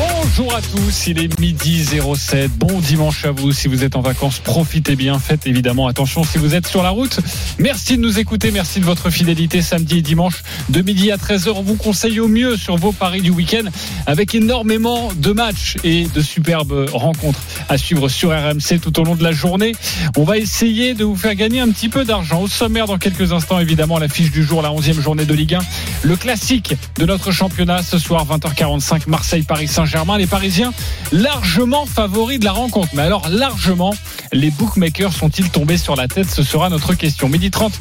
Bonjour à tous, il est midi 07. Bon dimanche à vous. Si vous êtes en vacances, profitez bien. Faites évidemment attention si vous êtes sur la route. Merci de nous écouter. Merci de votre fidélité samedi et dimanche de midi à 13h. On vous conseille au mieux sur vos paris du week-end avec énormément de matchs et de superbes rencontres à suivre sur RMC tout au long de la journée. On va essayer de vous faire gagner un petit peu d'argent. Au sommaire, dans quelques instants, évidemment, la fiche du jour, la 11e journée de Ligue 1. Le classique de notre championnat ce soir, 20h45, Marseille-Paris Saint-Germain. Les Parisiens largement favoris de la rencontre. Mais alors, largement, les bookmakers sont-ils tombés sur la tête? Ce sera notre question. Midi 30,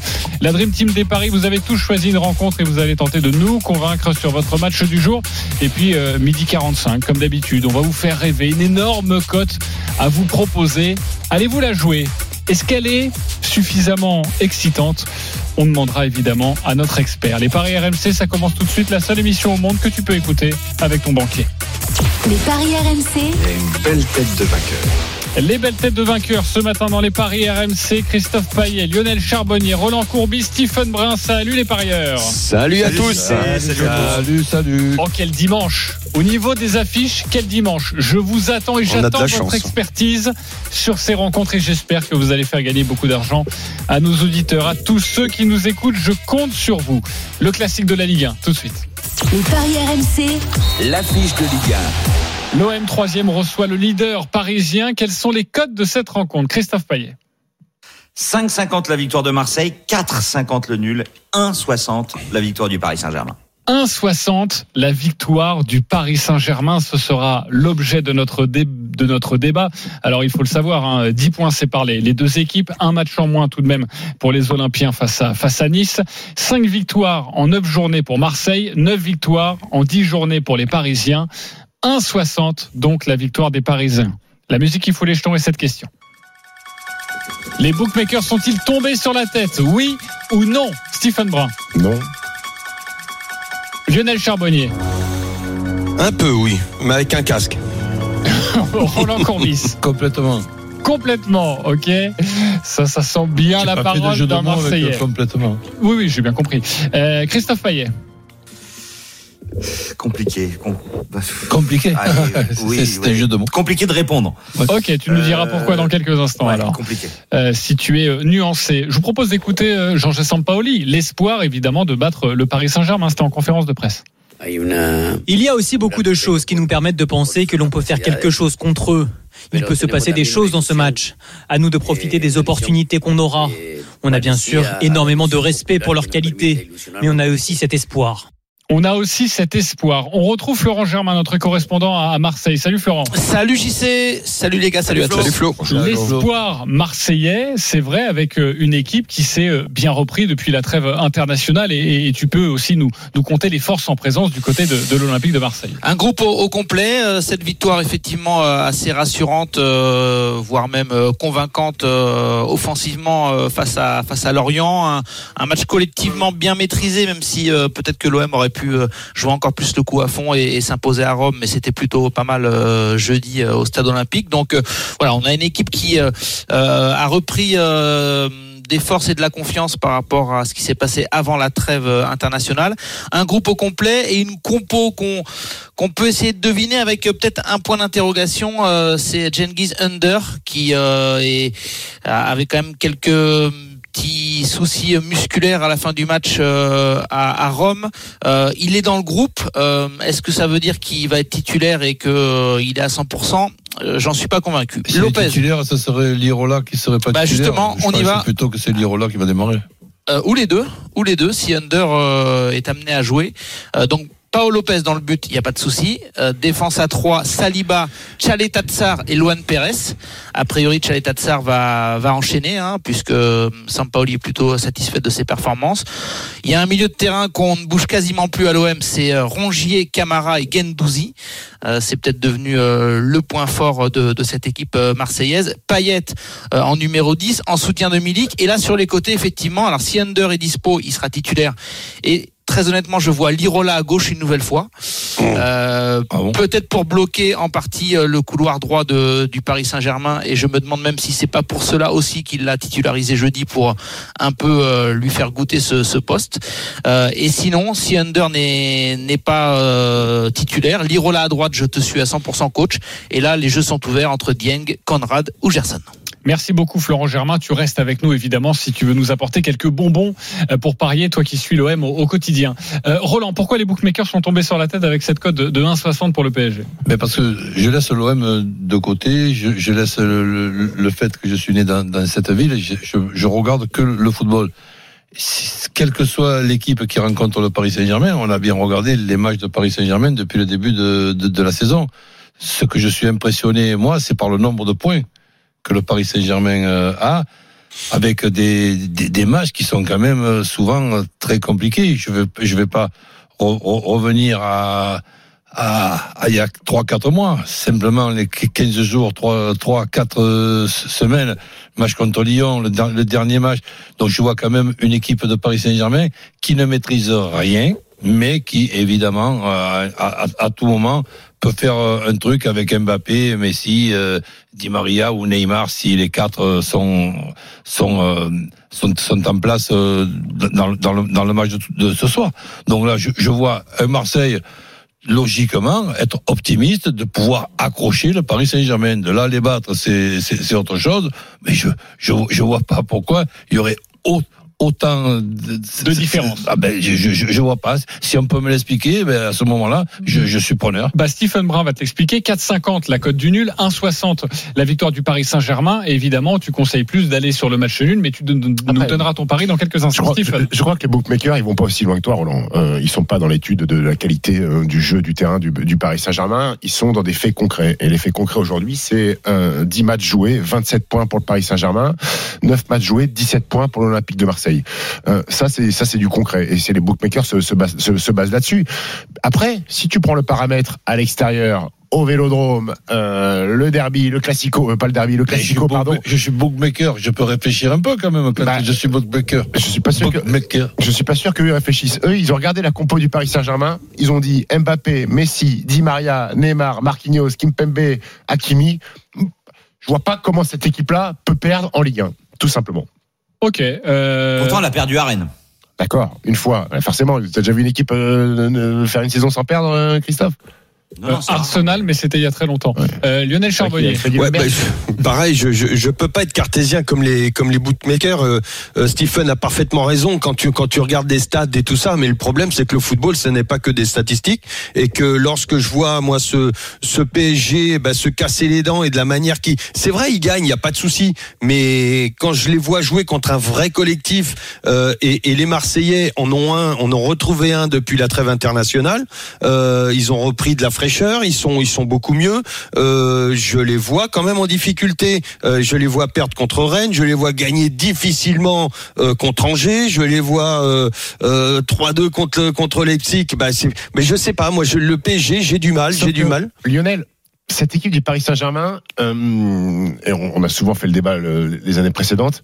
la Dream Team des Paris, vous avez tous choisi une rencontre et vous allez tenter de nous convaincre sur votre match du jour. Et puis, euh, midi 45, comme d'habitude, on va vous faire rêver une énorme cote à vous proposer. Allez-vous la jouer? Est-ce qu'elle est suffisamment excitante? On demandera évidemment à notre expert. Les paris RMC, ça commence tout de suite. La seule émission au monde que tu peux écouter avec ton banquier. Les paris RMC, une belle tête de vainqueur. Les belles têtes de vainqueurs ce matin dans les paris RMC. Christophe Paillet, Lionel Charbonnier, Roland Courbis, Stephen Brun. Salut les parieurs. Salut, à tous. Salut, salut, salut. Oh, quel dimanche. Au niveau des affiches, quel dimanche. Je vous attends et j'attends votre chance. expertise sur ces rencontres et j'espère que vous allez faire gagner beaucoup d'argent à nos auditeurs, à tous ceux qui nous écoutent. Je compte sur vous. Le classique de la Ligue 1, tout de suite. Les paris RMC, L'affiche de Ligue L'OM 3 reçoit le leader parisien. Quels sont les codes de cette rencontre? Christophe Paillet. 5,50 la victoire de Marseille, 4,50 le nul, 1,60 la victoire du Paris Saint-Germain. 1,60 la victoire du Paris Saint-Germain. Ce sera l'objet de notre, de notre débat. Alors il faut le savoir, hein, 10 points séparent les, les deux équipes, un match en moins tout de même pour les Olympiens face à, face à Nice. 5 victoires en 9 journées pour Marseille, 9 victoires en 10 journées pour les Parisiens. 1,60 donc la victoire des Parisiens. La musique il faut les jetons est cette question. Les bookmakers sont-ils tombés sur la tête? Oui ou non? Stephen Brun. Non. Lionel Charbonnier. Un peu, oui, mais avec un casque. Roland Courbis. Complètement. Complètement, ok. Ça, ça sent bien la parole d'un le Marseillais. complètement. Oui, oui, j'ai bien compris. Euh, Christophe Payet. Compliqué. com- bah, Compliqué. Oui, C'est- c'est oui. un jeu de mots. Compliqué de répondre. Ok, tu nous diras Euh, pourquoi dans quelques instants Ouais, alors. compliqué. Euh, si tu es euh, nuancé. Je vous propose d'écouter euh, Jean-Jacques Sampaoli. L'espoir, évidemment, de battre le Paris Saint-Germain. C'était en conférence de presse. Il y a aussi beaucoup de choses qui nous permettent de penser que l'on peut faire quelque chose contre eux. Il peut se passer des choses dans ce match. À nous de profiter des opportunités qu'on aura. On a bien sûr énormément de respect pour leur qualité, mais on a aussi cet espoir. On a aussi cet espoir. On retrouve Florent Germain, notre correspondant à Marseille. Salut Florent. Salut JC, salut les gars, salut, à tous. Salut Flo. L'espoir marseillais, c'est vrai, avec euh, une équipe qui s'est euh, bien repris depuis la trêve internationale et, et tu peux aussi nous, nous compter les forces en présence du côté de, de l'Olympique de Marseille. Un groupe au, au complet, euh, cette victoire effectivement assez rassurante, euh, voire même convaincante euh, offensivement euh, face à face à Lorient, un, un match collectivement bien maîtrisé, même si euh, peut-être que l'OM aurait pu euh, jouer encore plus le coup à fond et, s'imposer à Rome, mais c'était plutôt pas mal euh, jeudi euh, au Stade Olympique. Donc voilà, on a une équipe qui a repris. des forces et de la confiance par rapport à ce qui s'est passé avant la trêve internationale. Un groupe au complet et une compo qu'on qu'on peut essayer de deviner avec peut-être un point d'interrogation. euh, c'est Genghis Under qui est, avait quand même quelques petits soucis musculaires à la fin du match euh, à, à Rome. Euh, il est dans le groupe. Euh, Est-ce que ça veut dire qu'il va être titulaire et qu'il il est à 100% Euh, J'en suis pas convaincu. Si Lopez. Titulaire, ça serait Lirola qui serait pas Bah, titulaire. justement, Je on y va. plutôt que c'est Lirola qui va démarrer. Ou les deux, ou les deux, si Under est amené à jouer. Donc Paolo Lopez dans le but, il n'y a pas de souci. Euh, défense à 3, Saliba, Chaleta Tsar et Luan Pérez. A priori, Chaleta Tsar va, va enchaîner, hein, puisque Sampaoli est plutôt satisfait de ses performances. Il y a un milieu de terrain qu'on ne bouge quasiment plus à l'OM, c'est euh, Rongier, Camara et Gendouzi. Euh, c'est peut-être devenu euh, le point fort de, cette équipe euh, marseillaise. Payet euh, en numéro 10, en soutien de Milik. Et là, sur les côtés, effectivement, alors si Under est dispo, il sera titulaire. Très honnêtement, je vois Lirola à gauche une nouvelle fois. Euh, Ah bon Peut-être pour bloquer en partie euh, le couloir droit de, du Paris Saint-Germain. Et je me demande même si c'est pas pour cela aussi qu'il l'a titularisé jeudi pour un peu euh, lui faire goûter ce, ce poste. Euh, et sinon, si Under n'est n'est pas titulaire, Lirola à droite, je te suis à 100% coach. Et là, les jeux sont ouverts entre Dieng, Conrad ou Gerson. Merci beaucoup Florent Germain. Tu restes avec nous évidemment si tu veux nous apporter quelques bonbons euh, pour parier, toi qui suis l'OM au, quotidien. Euh, Roland, pourquoi les bookmakers sont tombés sur la tête avec cette cote de, de 1,60 pour le PSG Mais parce que je laisse l'OM de côté, je, je laisse le, le- le fait que je suis né dans, dans cette ville, je, je, je regarde que le football. Quelle que soit l'équipe qui rencontre le Paris Saint-Germain, on a bien regardé les matchs de Paris Saint-Germain depuis le début de, de, de la saison. Ce que je suis impressionné, moi, c'est par le nombre de points que le Paris Saint-Germain euh, a, avec des, des, des matchs qui sont quand même euh, souvent euh, très compliqués. Je vais, je vais pas re- re- revenir à, à, à il y a 3-4 mois. Simplement les 15 jours, 3, 3 4 euh, semaines, match contre Lyon, le, le dernier match. Donc je vois quand même une équipe de Paris Saint-Germain qui ne maîtrise rien, mais qui évidemment euh, à, tout moment peut faire euh, un truc avec Mbappé, Messi, euh, Di Maria ou Neymar si les quatre sont sont sont, en place dans, dans, le, match de, ce soir. Donc là, je, vois un Marseille logiquement être optimiste de pouvoir accrocher le Paris Saint-Germain. De là les battre, c'est autre chose. Mais je je je vois pas pourquoi il y aurait au- autant de, De différence. Ah ben je, je je vois pas. Si on peut me l'expliquer, ben à ce moment-là, je, je suis preneur. bah, Stephen Brun va te l'expliquer. 4,50 la cote du nul, 1,60 la victoire du Paris Saint-Germain. Et évidemment, tu conseilles plus d'aller sur le match nul, mais tu don- nous Après, donneras ton pari dans quelques Je instants. crois, Stephen. je- je crois que les bookmakers, ils vont pas aussi loin que toi, Roland. Euh, ils sont pas dans l'étude de la qualité euh, du jeu, du terrain du, du Paris Saint-Germain. Ils sont dans des faits concrets. Et les faits concrets aujourd'hui, c'est euh, 10 matchs joués, 27 points pour le Paris Saint-Germain, 9 matchs joués, 17 points pour l'Olympique de Marseille. Euh, ça, c'est ça, c'est du concret. Et c'est les bookmakers se, se basent, se, se basent là-dessus. Après, si tu prends le paramètre à l'extérieur, au Vélodrome, euh, le derby, le classico, euh, pas le derby, le Mais je, classico, pardon. je suis bookmaker, je peux réfléchir un peu quand même quand Bah, je suis bookmaker. Je suis pas sûr que. Je suis pas sûr qu'eux réfléchissent. Eux, ils ont regardé la compo du Paris Saint-Germain. Ils ont dit Mbappé, Messi, Di Maria, Neymar, Marquinhos, Kimpembe, Hakimi. Je vois pas comment cette équipe-là peut perdre en Ligue 1, tout simplement. Ok. euh, Pourtant, elle a perdu à Rennes. D'accord, une fois. Forcément, t'as déjà vu une équipe euh, euh, faire une saison sans perdre, euh, Christophe? Non, non. Arsenal, mais c'était il y a très longtemps. Ouais. Euh, Lionel Charbonnier. Ouais, bah, je- pareil, je, je je peux pas être cartésien comme les comme les bookmakers. Euh, euh, Stephen a parfaitement raison quand tu quand tu regardes des stats et tout ça, mais le problème c'est que le football ce n'est pas que des statistiques et que lorsque je vois moi ce ce PSG bah, se casser les dents et de la manière qui c'est vrai il gagne, il y a pas de souci, mais quand je les vois jouer contre un vrai collectif euh, et, et les Marseillais en ont un, en ont retrouvé un depuis la trêve internationale, euh, ils ont repris de la fraîcheur, ils sont ils sont beaucoup mieux. Euh, je les vois quand même en difficulté. Euh, je les vois perdre contre Rennes, je les vois gagner difficilement euh, contre Angers, je les vois euh, euh, 3-2 contre contre Leipzig. Bah, mais je sais pas, moi je, le PSG, j'ai du mal, j'ai du mal. Lionel, cette équipe du Paris Saint-Germain, euh, et on, on a souvent fait le débat le- les années précédentes,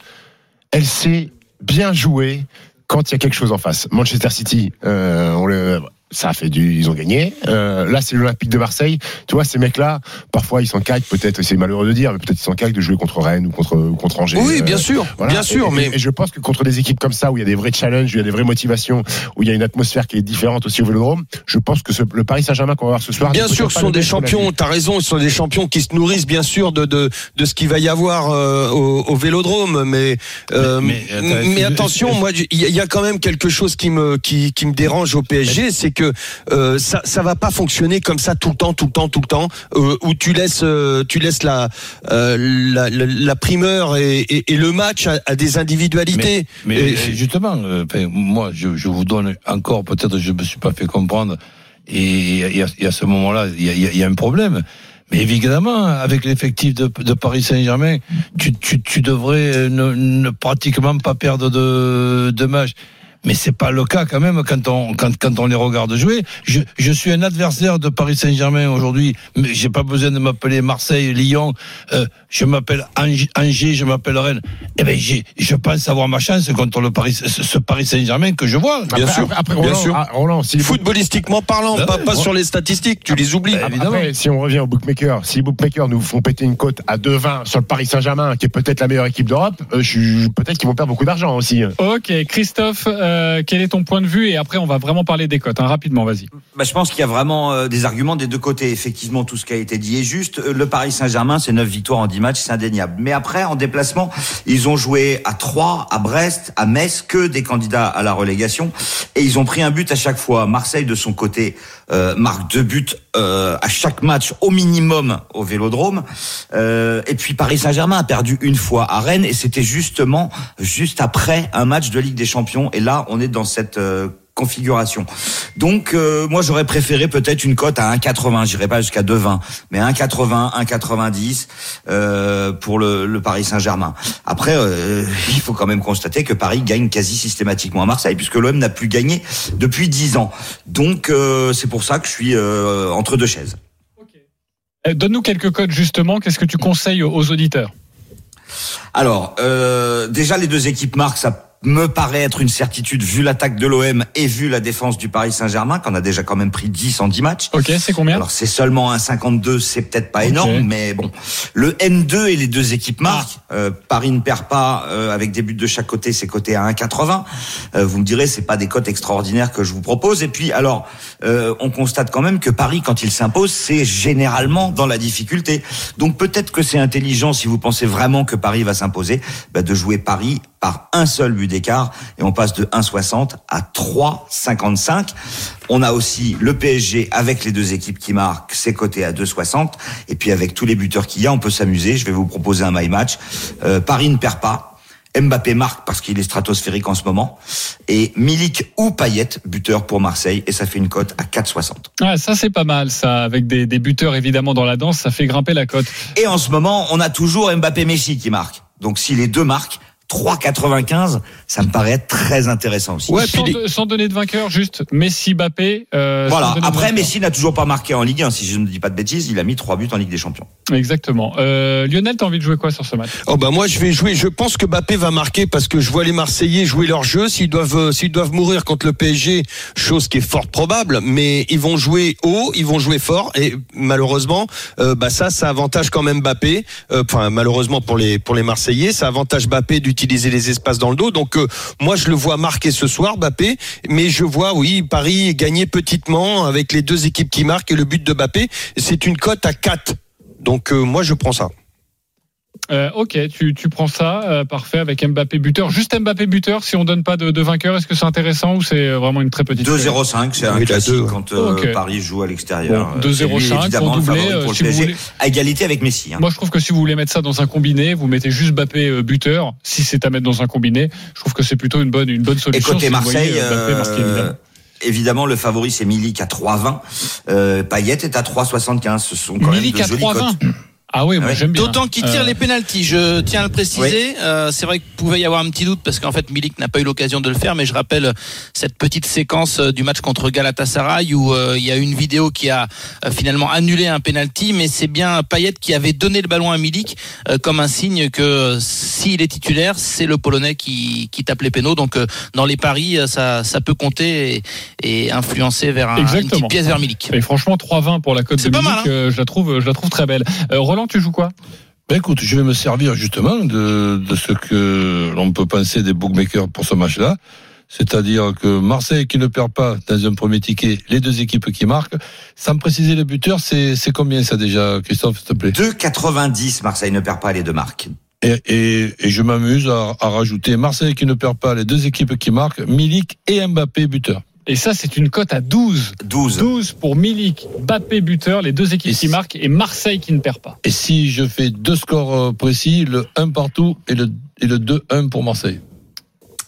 elle sait bien jouer quand il y a quelque chose en face. Manchester City, euh, on le, ça a fait du, ils ont gagné. Euh, là, c'est l'Olympique de Marseille. Tu vois, ces mecs-là, parfois ils s'en caquent, peut-être, c'est malheureux de dire, mais peut-être ils s'en caquent de jouer contre Rennes ou contre, ou contre Angers. Oui, bien Euh, sûr, voilà. bien sûr, Et- mais et je pense que contre des équipes comme ça, où il y a des vrais challenges, où il y a des vraies motivations, où il y a une atmosphère qui est différente aussi au Vélodrome, je pense que ce- le Paris Saint-Germain qu'on va voir ce soir. Bien sûr, ce sont des champions. T'as raison, ce sont des champions qui se nourrissent bien sûr de de, de ce qu'il va y avoir euh, au, au Vélodrome, mais euh, Mais- mais, attention, moi il y, y a quand même quelque chose qui me qui, qui me dérange au PSG, c'est que euh, ça ça va pas fonctionner comme ça tout le temps, tout le temps, tout le temps, euh, où tu laisses euh, tu laisses la la, la, la primeur et, et, et le match à, à des individualités. Mais Et- justement, moi, je, je vous donne encore, peut-être je me suis pas fait comprendre, et, à, ce moment-là, il y a, il y a- il y a un problème. Mais évidemment, avec l'effectif de, de Paris Saint-Germain, tu, tu, tu devrais ne, ne pratiquement pas perdre de, de match. Mais c'est pas le cas quand même quand on quand, quand on les regarde jouer. Je, je suis un adversaire de Paris Saint-Germain aujourd'hui, mais j'ai pas besoin de m'appeler Marseille, Lyon. Euh, je m'appelle Angers, je m'appelle Rennes. Eh ben j'ai, je pense avoir ma chance contre le Paris, ce, ce Paris Saint-Germain que je vois. Bien sûr, Après, bien Roland, sûr. ah, Roland, si Footballistiquement parlant, pas, pas sur les statistiques, tu les oublies. Bah, évidemment. Après, si on revient aux bookmakers, si les bookmakers nous font péter une cote à 2,20 sur le Paris Saint-Germain, qui est peut-être la meilleure équipe d'Europe, euh, je suis- peut-être qu'ils vont perdre beaucoup d'argent aussi. Ok, Christophe, euh, quel est ton point de vue? Et après, on va vraiment parler des cotes. hein, rapidement, vas-y. Bah, je pense qu'il y a vraiment euh, des arguments des deux côtés. Effectivement, tout ce qui a été dit est juste. Euh, Le Paris Saint-Germain, c'est 9 victoires en 10 matchs, c'est indéniable. Mais après, en déplacement, ils ont joué à Troyes, à Brest, à Metz, que des candidats à la relégation. Et ils ont pris un but à chaque fois. Marseille, de son côté, euh, marque deux buts euh, à chaque match au minimum au Vélodrome. Euh, et puis Paris Saint-Germain a perdu une fois à Rennes et c'était justement juste après un match de Ligue des Champions. Et là, on est dans cette euh, configuration. Donc euh, moi j'aurais préféré peut-être une cote à 1,80, j'irai pas jusqu'à 2,20, mais 1,80, 1,90 euh, pour le, le Paris Saint-Germain. Après euh, il faut quand même constater que Paris gagne quasi systématiquement à Marseille puisque l'OM n'a plus gagné depuis 10 ans. Donc euh, c'est pour ça que je suis euh, entre deux chaises. Euh, Donne-nous quelques cotes justement. Qu'est-ce que tu conseilles aux aux auditeurs? Alors, euh, déjà les deux équipes marquent, ça me paraît être une certitude vu l'attaque de l'OM et vu la défense du Paris Saint-Germain, qu'on a déjà quand même pris 10 en 10 matchs. Ok, c'est combien? Alors c'est seulement un 52, c'est peut-être pas énorme, mais bon. Le N2 et les deux équipes marquent. Euh, Paris ne perd pas euh, avec des buts de chaque côté, c'est coté à 1,80. Euh, vous me direz, c'est pas des cotes extraordinaires que je vous propose. Et puis alors, euh, on constate quand même que Paris, quand il s'impose, c'est généralement dans la difficulté. Donc peut-être que c'est intelligent si vous pensez vraiment que Paris va s'imposer, bah, de jouer Paris par un seul but d'écart et on passe de 1,60 à 3,55. On a aussi le PSG avec les deux équipes qui marquent, c'est coté à 2,60 et puis avec tous les buteurs qu'il y a, on peut s'amuser. Je vais vous proposer un my match. Euh, Paris ne perd pas. Mbappé marque parce qu'il est stratosphérique en ce moment et Milik ou Payet buteur pour Marseille et ça fait une cote à 4,60. Ah, ça c'est pas mal, ça, avec des, des buteurs évidemment dans la danse, ça fait grimper la cote. Et en ce moment, on a toujours Mbappé Messi qui marque. Donc si les deux marquent 3,95, ça me paraît très intéressant aussi. sans, de- sans donner de vainqueur, juste Messi, Mbappé. euh, Voilà. Après. Messi n'a toujours pas marqué en Ligue 1, si je ne dis pas de bêtises. Il a mis trois buts en Ligue des Champions. Exactement. Euh, Lionel, t'as envie de jouer quoi sur ce match? Oh bah moi je vais jouer. Je pense que Mbappé va marquer parce que je vois les Marseillais jouer leur jeu. S'ils doivent euh, s'ils doivent mourir contre le PSG, chose qui est fort probable, mais ils vont jouer haut, ils vont jouer fort et malheureusement, euh, bah ça ça avantage quand même Mbappé. Euh, Enfin malheureusement pour les pour les Marseillais, ça avantage Mbappé d'utiliser les espaces dans le dos. Donc euh, moi je le vois marquer ce soir Mbappé, mais je vois oui Paris gagner petitement avec les deux équipes qui marquent et le but de Mbappé. C'est une cote à 4. Donc euh, moi je prends ça. Euh, ok, tu, tu prends ça, euh, parfait, avec Mbappé buteur. Juste Mbappé buteur, si on donne pas de, de vainqueur, est-ce que c'est intéressant ou c'est vraiment une très petite 2,05, c'est un classique deux, ouais. quand euh, Ok. Paris joue à l'extérieur. Bon, Euh, c'est lui, 2,05 évidemment, pour le doubler, euh, pour le si vous PSG, voulez. à égalité avec Messi. hein. Moi, je trouve que si vous voulez mettre ça dans un combiné, vous mettez juste Mbappé euh, buteur. Si c'est à mettre dans un combiné, je trouve que c'est plutôt une bonne, une bonne Et solution. côté si voyez, Marseille, euh, Mbappé euh, évidemment. le favori c'est Milik à 3,20. Euh, Payet est à 3,75. Ce sont quand Milik même à de jolies 3,20. cotes. Ah oui, moi Ouais. j'aime bien. D'autant qu'il tire Euh, les pénalties, je tiens à le préciser. Euh, c'est vrai qu'il pouvait y avoir un petit doute parce qu'en fait Milik n'a pas eu l'occasion de le faire, mais je rappelle cette petite séquence euh, du match contre Galatasaray où euh, il y a une vidéo qui a finalement annulé un penalty, mais c'est bien Payet qui avait donné le ballon à Milik euh, comme un signe que euh, s'il est titulaire, c'est le Polonais qui, qui tape les pénaux. Donc euh, dans les paris, ça, ça peut compter et, et influencer vers un, une petite pièce vers Milik. Et franchement, 3,20 pour la cote de C'est pas Milik, mal, hein. euh, je la trouve, je la trouve très belle. Euh, Tu joues quoi? Ben écoute, je vais me servir justement de, de ce que l'on peut penser des bookmakers pour ce match-là. C'est-à-dire que Marseille qui ne perd pas dans un premier ticket, les deux équipes qui marquent. Sans préciser le buteur, c'est c'est combien ça déjà, Christophe, s'il te plaît? 2,90. Marseille ne perd pas les deux marques. et, et, et je m'amuse à, à rajouter Marseille qui ne perd pas les deux équipes qui marquent, Milik et Mbappé buteur. Et ça, c'est une cote à 12. 12. 12 pour Milik, Mbappé buteur, les deux équipes Et qui si- marquent et Marseille qui ne perd pas. Et si je fais deux scores euh, précis, le 1 partout et le, et le 2-1 pour Marseille.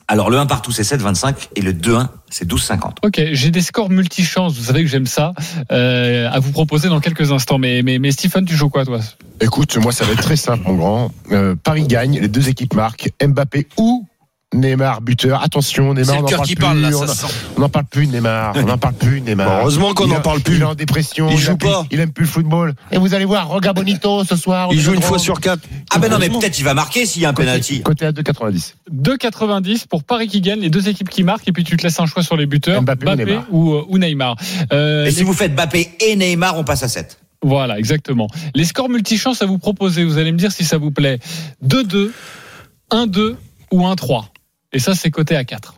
Alors le 1 partout c'est 7,25 et le 2-1 c'est 12,50. Ok, j'ai des scores multichances, vous savez que j'aime ça, euh, à vous proposer dans quelques instants. Mais, mais, mais Stephen, tu joues quoi toi? Écoute, moi, ça va être très simple, mon grand. Euh, Paris gagne, les deux équipes marquent, Mbappé ou Neymar buteur. Attention, Neymar, on n'en parle qui plus. parle, là, on n'en parle plus Neymar. On n'en parle plus Neymar. Heureusement qu'on Il n'en a- parle plus. Il est en dépression. Il joue aime plus- pas. il aime plus le football. Et vous allez voir, Roga Bonito ce soir. Il joue une fois sur quatre. Ah ben non, mais peut-être il va marquer s'il y a un penalty. Côté à 2,90. 2,90 pour Paris qui gagne, les deux équipes qui marquent, et puis tu te laisses un choix sur les buteurs, Mbappé ou Neymar. ou, euh, ou Neymar. Euh, Et les- si vous faites Mbappé et Neymar, on passe à 7. Voilà, exactement. Les scores multichances à vous proposer, vous allez me dire si ça vous plaît. 2-2, 1-2 ou 1-3. Et ça, c'est coté à 4.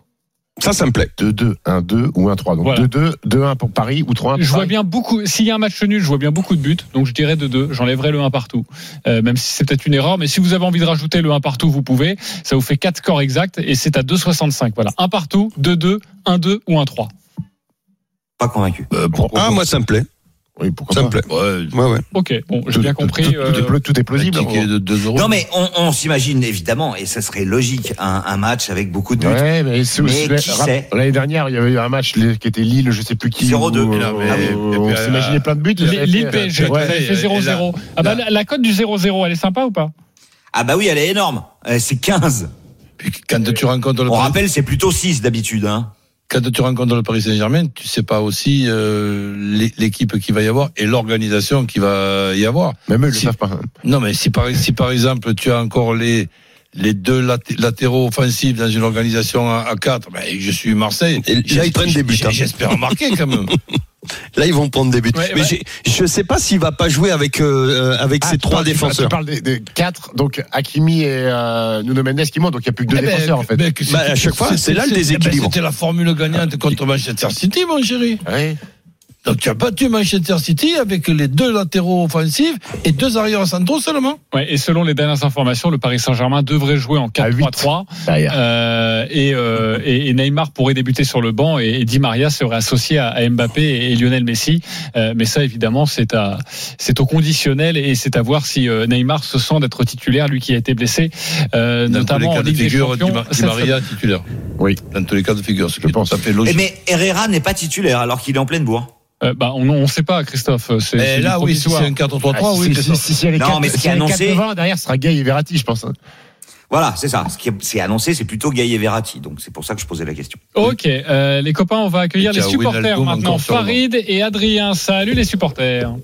Ça, ça me plaît. 2-2, 1-2 ou 1-3. Donc Voilà. 2-2, 2-1 pour Paris ou 3-1 pour Je vois Paris. bien beaucoup, s'il y a un match nul, je vois bien beaucoup de buts, donc je dirais 2-2, j'enlèverai le 1 partout. Euh, même si c'est peut-être une erreur, mais si vous avez envie de rajouter le 1 partout, vous pouvez. Ça vous fait 4 scores exacts et c'est à 2,65. Voilà, 1 partout, 2-2, 1-2 ou 1-3. Pas convaincu. Euh, pourquoi Ah, pas moi, ça me plaît. Oui, pourquoi Ça pas. me plaît. Ouais. Ouais, ouais. Ok, bon, j'ai Tout- bien tout- compris. Tout, tout est, euh, tout est Un plausible. ticket de 2 euros. Non mais on, on s'imagine évidemment, et ça serait logique, un, un match avec beaucoup de buts. Ouais, mais, c'est Mais qui sait L'année dernière, il y avait eu un match qui était Lille, je sais plus qui. 0-2. où, Et là, mais- euh, on euh, s'imaginait plein de buts. Lille- PSG, fait 0-0. Ah bah, la, la cote du 0-0, elle est sympa ou pas? Ah bah oui, elle est énorme. C'est 15. Puis quand tu rencontres le On rappelle, c'est plutôt 6 d'habitude. Hein. Quand tu rencontres le Paris Saint-Germain, tu sais pas aussi euh, l'é- l'équipe qu'il va y avoir et l'organisation qu'il va y avoir. Même eux, ils le Si- savent pas. Non, mais si par, si par exemple tu as encore les les deux lat- latéraux offensifs dans une organisation à, à 4, ben, je suis Marseille. Et là, ils prennent des buts, hein. J'espère marquer quand même. Là, ils vont prendre des buts. Ouais, mais ouais. je sais pas s'il va pas jouer avec euh, avec Ah, ces trois parles- défenseurs. Tu parles des, des quatre, donc Hakimi et euh, Nuno Mendes qui montent, donc il n'y a plus que deux Eh ben, défenseurs en fait. ben, Bah, à c'est- chaque fois, c'est là le eh ben, déséquilibre. C'était la formule gagnante contre Manchester City, mon chéri. Ouais. Donc tu as battu Manchester City avec les deux latéraux offensifs et deux arrières centraux seulement. Ouais, et selon les dernières informations, le Paris Saint-Germain devrait jouer en 4-3-3. Derrière. Euh, et, euh, et, et Neymar pourrait débuter sur le banc et, et Di Maria serait associé à, à Mbappé et, et Lionel Messi. Euh, mais ça, évidemment, c'est à c'est au conditionnel et c'est à voir si euh, Neymar se sent d'être titulaire, lui qui a été blessé, euh, Dans tous notamment les en cas de Ligue des figure, Champions. Di Ma- Di Maria titulaire. Oui. Dans tous les cas de figure, Je pense. à fait Eh, logique. mais Herrera n'est pas titulaire alors qu'il est en pleine bourre. Euh, bah, on ne sait pas, Christophe. C'est c'est là, oui, si c'est un 4-3-3, Ah, oui, si, si, si, Non, mais ce qui est annoncé- quatre devant, derrière, ce sera Gay et Verratti, je pense. Voilà, c'est ça. Ce qui est, c'est annoncé, c'est plutôt Gaï et Verratti. Donc c'est pour ça que je posais la question. Ok, euh, les copains, on va accueillir Et les supporters maintenant. Farid et Adrien. Salut les supporters.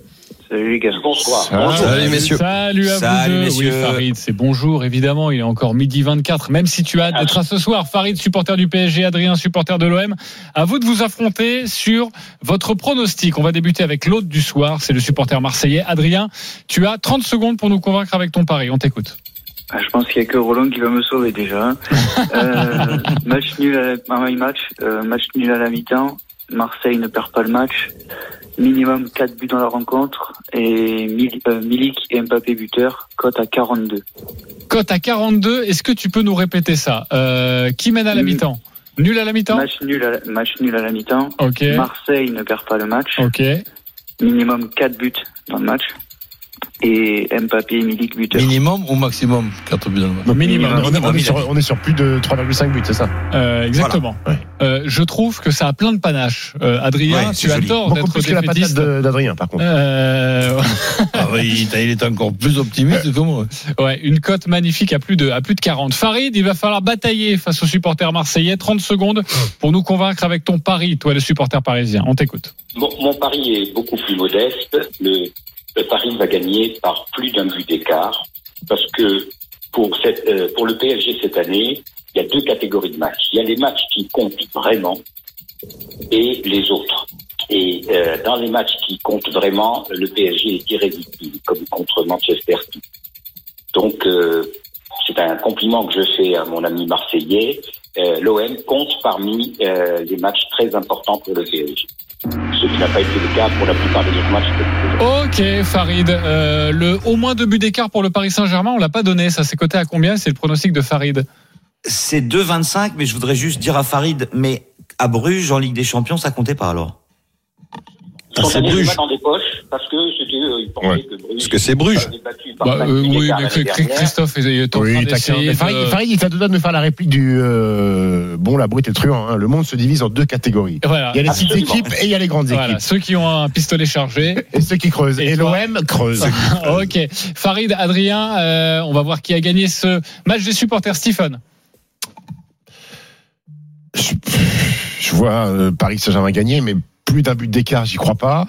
Salut les gars. Bonsoir. Salut, messieurs. Salut à Salut, vous deux. messieurs. Oui, Farid, c'est bonjour, évidemment. Il est encore midi 24. Même si tu as hâte d'être à ce soir, Farid, supporter du PSG, Adrien, supporter de l'OM. À vous de vous affronter sur votre pronostic. On va débuter avec l'autre du soir. C'est le supporter marseillais. Adrien, tu as 30 secondes pour nous convaincre avec ton pari. On t'écoute. Ah, je pense qu'il n'y a que Roland qui va me sauver déjà. Euh, match nul à la, un match, euh, match nul à la mi-temps. Marseille ne perd pas le match. Minimum 4 buts dans la rencontre. Et euh, Milik et Mbappé buteur. Cote à 42. Cote à 42. Est-ce que tu peux nous répéter ça? Euh, Qui mène à la mi-temps? Nul à la mi-temps? Match nul à la, match nul à la mi-temps. Marseille ne perd pas le match. Ok. Minimum 4 buts dans le match. Et Mbappé et Milik buteur. Minimum ou maximum 4 buts dans le match Minimum. On, est- on Minimum, est sur, on est sur plus de 3,5 buts, c'est ça Euh, exactement. Voilà. Euh, je trouve que ça a plein de panache. Euh, Adrien, Ouais, tu as joli. tort d'être plus que la patate d'Adrien, par contre. Euh, Ah oui, il est encore plus optimiste que moi. ouais, une cote magnifique à plus de à plus de 40. Farid, il va falloir batailler face aux supporters marseillais. 30 secondes pour nous convaincre avec ton pari, toi le supporter parisien. On t'écoute. Mon, mon pari est beaucoup plus modeste. Le Paris va gagner par plus d'un but d'écart parce que pour, cette, euh, pour le PSG cette année, il y a deux catégories de matchs. Il y a les matchs qui comptent vraiment et les autres. Et euh, dans les matchs qui comptent vraiment, le PSG est irrésistible, comme contre Manchester City. Donc, euh, c'est un compliment que je fais à mon ami marseillais. Euh, L'OM compte parmi euh, les matchs très importants pour le PSG. Ce qui n'a pas été le cas pour la plupart des autres matchs. Ok, Farid. Euh, le au moins deux buts d'écart pour le Paris Saint-Germain, on l'a pas donné. Ça, c'est coté à combien? C'est le pronostic de Farid. C'est 2,25, mais je voudrais juste dire à Farid, mais à Bruges, en Ligue des Champions, ça comptait pas alors. Ah, c'est Bruges. les mains dans des poches parce que c'était, euh, ils pensaient Ouais. que Bruges. Parce que c'est Bruges. Bah, euh, oui. Christophe est en train Oui, d'essayer. t'as de- Farid, Farid, il deux doigts de me faire la réplique du euh, bon, la brute est truand. hein. Le monde se divise en deux catégories. Voilà. Il y a les petites équipes et il y a les grandes Voilà, équipes. ceux qui ont un pistolet chargé. Et ceux qui creusent. Et l'OM creuse. ok. Farid, Adrien, euh, on va voir qui a gagné ce match des supporters. Stephen. je, je vois euh, Paris Saint-Germain gagner, mais plus d'un but d'écart, j'y crois pas.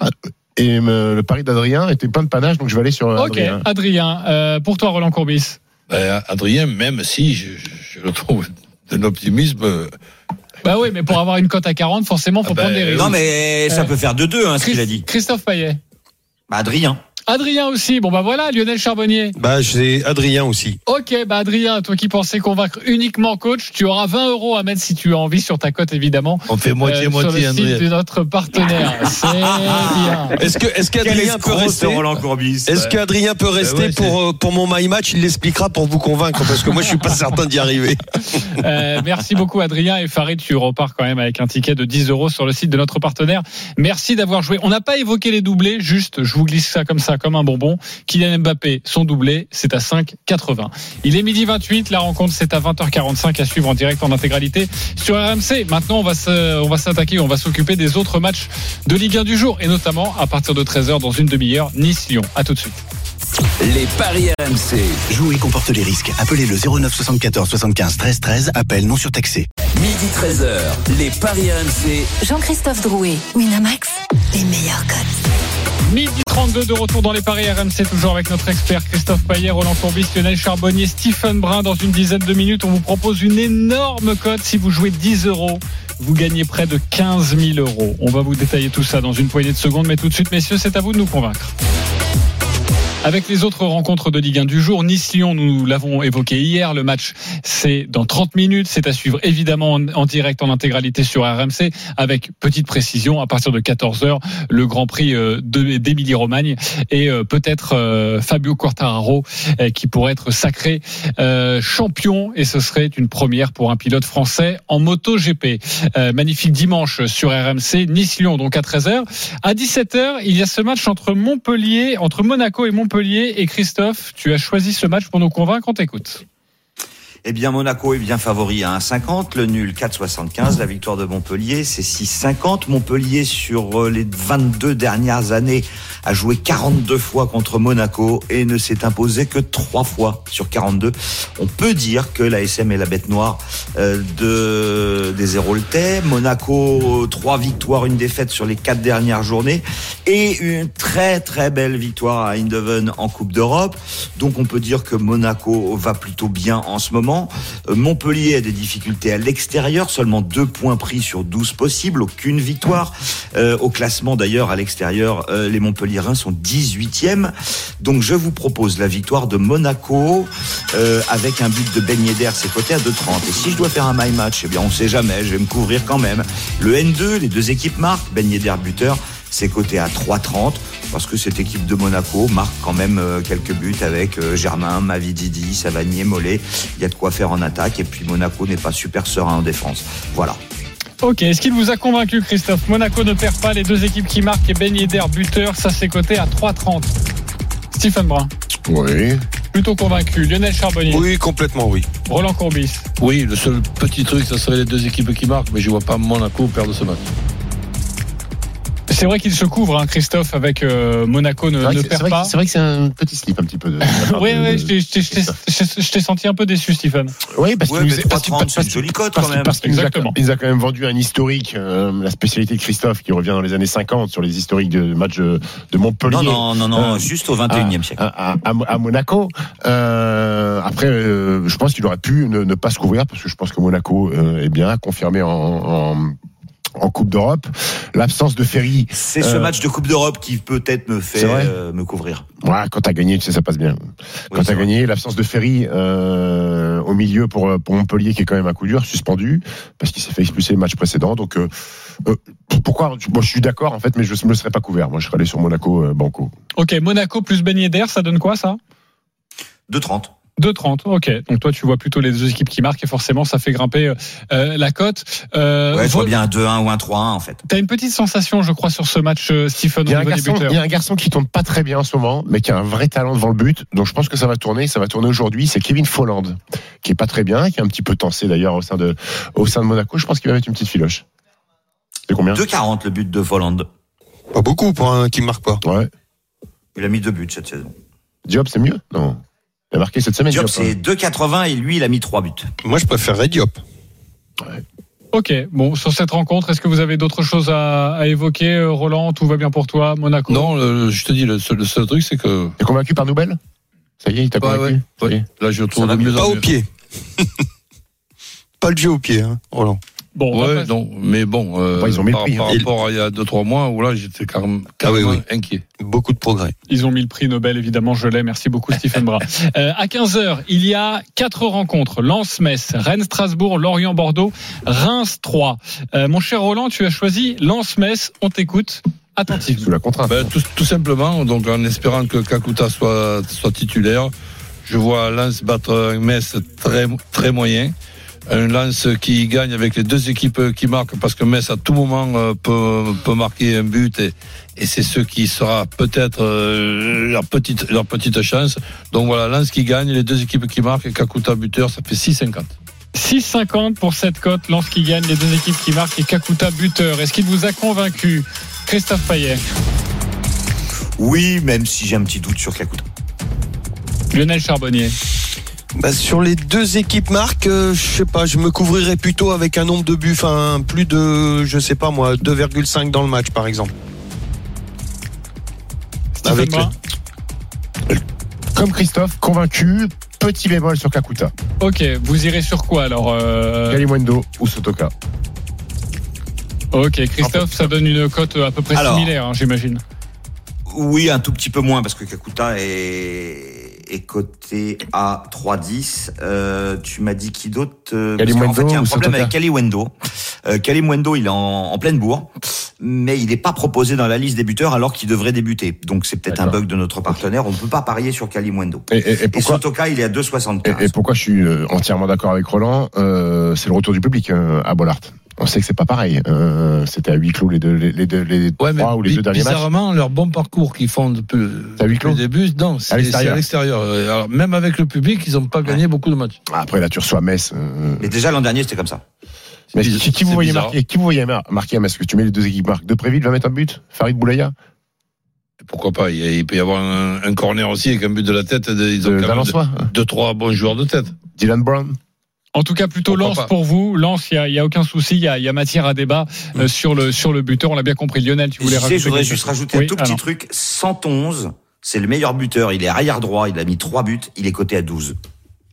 Et euh, le pari d'Adrien était plein de panache, donc je vais aller sur euh, Ok, Adrien. Adrien, euh, pour toi, Roland Courbis. Ben, Adrien, même si je, je le trouve d'un optimisme. euh, Bah oui, mais pour avoir une cote à 40, forcément, faut Ah bah, prendre des risques. Non, mais ça Euh, peut faire 2-2, hein, ce qu'il a dit. Christophe Payet. Bah, Adrien. Adrien aussi. Bon, bah voilà, Lionel Charbonnier. Bah, c'est Adrien aussi. Ok, bah Adrien, toi qui pensais convaincre uniquement coach, tu auras 20 euros à mettre si tu as envie sur ta cote, évidemment. On fait moitié-moitié, sur le site Adrien. de notre partenaire. C'est bien. Est-ce que est-ce qu'Adrien peut ce rester Roland Courbis. Est-ce qu'Adrien peut rester ouais, pour euh, pour mon my match? Il l'expliquera pour vous convaincre parce que moi je suis pas certain d'y arriver. Euh, merci beaucoup Adrien et Farid, tu repars quand même avec un ticket de 10 euros sur le site de notre partenaire. Merci d'avoir joué. On n'a pas évoqué les doublés, juste je vous glisse ça comme ça, comme un bonbon. Kylian Mbappé, son doublé, c'est à 5,80. Il est midi 28, la rencontre c'est à 20h45 à suivre en direct en intégralité sur RMC. Maintenant on va se- on va s'attaquer, on va s'occuper des autres matchs de Ligue 1 du jour et notamment à partir de 13h dans une demi-heure Nice-Lyon. À tout de suite. Les paris RMC. Jouer comporte les risques. Appelez le 09 74 75 13 13. Appel non surtaxé. Midi 13h. Les paris RMC. Jean-Christophe Drouet, Winamax, les meilleurs codes. Midi 32 de retour dans les paris RMC, toujours avec notre expert Christophe Payet, Roland Courbis, Lionel Charbonnier, Stephen Brun. Dans une dizaine de minutes, on vous propose une énorme cote. Si vous jouez 10 euros, vous gagnez près de 15 000 euros. On va vous détailler tout ça dans une poignée de secondes, mais tout de suite, messieurs, c'est à vous de nous convaincre. Avec les autres rencontres de Ligue 1 du jour, Nice-Lyon, nous l'avons évoqué hier. Le match, c'est dans 30 minutes. C'est à suivre évidemment en, direct, en intégralité sur RMC, avec petite précision, à partir de 14h, le Grand Prix euh, d'Émilie-Romagne et euh, peut-être euh, Fabio Quartararo euh, qui pourrait être sacré champion et ce serait une première pour un pilote français en moto GP. Magnifique dimanche sur RMC, Nice-Lyon donc à 13h. À 17h, il y a ce match entre Montpellier, entre Monaco et Montpellier et Christophe, tu as choisi ce match pour nous convaincre, on t'écoute. Eh bien, Monaco est bien favori à 1,50, le nul 4,75, la victoire de Montpellier c'est 6,50. Montpellier sur euh, les 22 dernières années a joué 42 fois contre Monaco et ne s'est imposé que 3 fois sur 42. On peut dire que la SM est la bête noire euh, de des Héroltais. Monaco 3 victoires, une défaite sur les 4 dernières journées et une très très belle victoire à Eindhoven en Coupe d'Europe. Donc on peut dire que Monaco va plutôt bien en ce moment. Montpellier a des difficultés à l'extérieur, seulement deux points pris sur 12 possibles, aucune victoire. Euh, au classement d'ailleurs à l'extérieur, euh, les Montpelliérains sont 18e. Donc je vous propose la victoire de Monaco euh, avec un but de Ben Yedder, c'est coté à 2,30. Et si je dois faire un my match, eh bien on sait jamais, je vais me couvrir quand même. Le N2, les deux équipes marquent, Ben Yedder buteur, c'est coté à 3,30 parce que cette équipe de Monaco marque quand même euh, quelques buts avec euh, Germain, Mavididi, Savanier, Mollet. Il y a de quoi faire en attaque et puis Monaco n'est pas super serein en défense. Voilà. Ok, est-ce qu'il vous a convaincu Christophe? Monaco ne perd pas les deux équipes qui marquent et Ben Yedder buteur, ça c'est coté à 3,30. Stephen Brun, Oui. plutôt convaincu. Lionel Charbonnier, Oui, complètement oui. Roland Courbis. Oui, le seul petit truc, ça serait les deux équipes qui marquent, mais je vois pas Monaco perdre ce match. C'est vrai qu'il se couvre, hein, Christophe, avec euh, Monaco ne, ne que perd pas. que- c'est vrai que c'est un petit slip un petit peu. De, Oui, oui, je t'ai- senti un peu déçu, Stephen. Oui, parce 3,30, c'est une jolie cote quand même. parce qu'il nous a- Exactement. Il nous a quand même vendu un historique, euh, la spécialité de Christophe, qui revient dans les années 50 sur les historiques de matchs de, de Montpellier. Non, non, non, non, Euh, juste au 21e à- siècle. À, à- à- à Monaco. Euh, après, euh, je pense qu'il aurait pu ne, ne pas se couvrir parce que je pense que Monaco euh, est bien confirmé en, en, Coupe d'Europe. L'absence de Ferry. C'est ce euh, match de Coupe d'Europe qui peut-être me fait euh, me couvrir. Ouais, quand t'as gagné, tu sais, ça passe bien. Quand t'as gagné, l'absence de Ferry euh, au milieu pour, pour Montpellier, qui est quand même un coup dur, suspendu, parce qu'il s'est fait expulser le match précédent. Donc, euh, euh, pourquoi Moi, je suis d'accord, en fait, mais je ne me serais pas couvert. Moi, je serais allé sur Monaco, euh, Banco. Ok, Monaco plus Ben Yedder, ça donne quoi ça? 2,30. 2,30. Ok, donc toi tu vois plutôt les deux équipes qui marquent et forcément ça fait grimper euh, la cote. Euh, Ouais, je vois bien un 2-1 ou un 3-1 en fait. T'as une petite sensation, je crois, sur ce match, euh, Stephen, Il y, a un garçon, il y a un garçon qui tourne pas très bien en ce moment, mais qui a un vrai talent devant le but. Donc je pense que ça va tourner. Ça va tourner aujourd'hui. C'est Kevin Folland, qui est pas très bien, qui est un petit peu tensé d'ailleurs au sein de, au sein de Monaco. Je pense qu'il va mettre une petite filoche. C'est combien? 2,40 le but de Folland. Pas beaucoup pour un qui marque pas. Ouais. Il a mis deux buts cette saison. Diop, c'est mieux? Non. Il a marqué cette semaine. Diop, Diop, hein. c'est 2,80 et lui, il a mis trois buts. Moi, je préférerais Diop. Ok, bon, sur cette rencontre, est-ce que vous avez d'autres choses à, à évoquer, euh, Roland Tout va bien pour toi, Monaco? Non, le- je te dis, le seul, le seul truc, c'est que. T'es convaincu par Nouvelle Ça y est, il t'a convaincu ouais, ouais. Là, je va de mieux Pas au pied. pas le jeu au pied, hein, Roland. Bon, Ouais, non, mais bon, euh, Bon, ils ont mis le par, prix, par hein. rapport à il y a 2-3 mois où là j'étais carrément, carrément oui, inquiet. Beaucoup de progrès. Ils ont mis le prix Nobel, évidemment, je l'ai. Merci beaucoup, Stephen Bras. Euh, à 15h, il y a quatre rencontres. Lens-Metz, Rennes-Strasbourg, Lorient-Bordeaux, Reims-3. Euh, mon cher Roland, tu as choisi Lens-Metz. On t'écoute attentivement. Sous la contrainte. Ben, tout, tout simplement, donc en espérant que Kakuta soit, soit titulaire, je vois Lens battre un Metz très, très moyen. Un Lens qui gagne avec les deux équipes qui marquent parce que Metz à tout moment euh, peut, peut marquer un but et, et c'est ce qui sera peut-être euh, leur petite leur petite chance. Donc voilà, Lens qui gagne, les deux équipes qui marquent et Kakuta buteur, ça fait 6,50. 6,50 pour cette cote. Lens qui gagne, les deux équipes qui marquent et Kakuta buteur. Est-ce qu'il vous a convaincu Christophe Payet? Oui, même si j'ai un petit doute sur Kakuta. Lionel Charbonnier Bah, sur les deux équipes marques, euh, je sais pas, je me couvrirais plutôt avec un nombre de buts, enfin plus de, je sais pas moi, 2,5 dans le match par exemple. Avec Comme Christophe, convaincu, petit bémol sur Kakuta. Ok, vous irez sur quoi alors euh, Kalimwendo ou Sotoka. Ok, Christophe, ça donne une cote à peu près Alors. similaire, hein, j'imagine. Oui, un tout petit peu moins parce que Kakuta est, est coté à 3,10. Euh, tu m'as dit qui d'autre euh, parce qu'en Kalimwendo fait, il y a un problème avec Kaliwendo. Euh, Kaliwendo, il est en, en pleine bourre, mais il n'est pas proposé dans la liste des buteurs alors qu'il devrait débuter. Donc c'est peut-être un bug de notre partenaire. On ne peut pas parier sur Kaliwendo. Et, et- et Et pourquoi Sotoka, il est à et, 2,75. et pourquoi je suis euh, entièrement d'accord avec Roland euh, C'est le retour du public à Bollard. On sait que c'est pas pareil. Euh, C'était à huis clos les deux, les, deux, les Ouais, trois ou les deux derniers matchs. bizarrement, leur bon parcours qu'ils font depuis, le début, non, c'est à l'extérieur. Euh, même avec le public, ils n'ont pas gagné beaucoup de matchs. Après là, tu reçois Metz. euh, Mais déjà l'an dernier, c'était comme ça. mais qui, qui vous voyez marquer Qui vous voyez mar- marquer à Metz? Parce que tu mets les deux équipes marques. Depréville va mettre un but. Farid Boulaya Pourquoi pas? Il, peut y avoir un, un corner aussi avec un but de la tête. de- Ils ont de quand même deux, trois bons joueurs de tête. Dylan Brown? En tout cas, plutôt Pourquoi Lance pas pour vous. Lance, il n'y a, il y a aucun souci, il y a, il y a matière à débat euh, sur, le, sur le buteur. On l'a bien compris. Lionel, tu voulais sais, rajouter je voudrais juste rajouter Oui, un tout petit alors. truc. 111, c'est le meilleur buteur. Il est arrière droit. Il a mis trois buts. Il est coté à 12.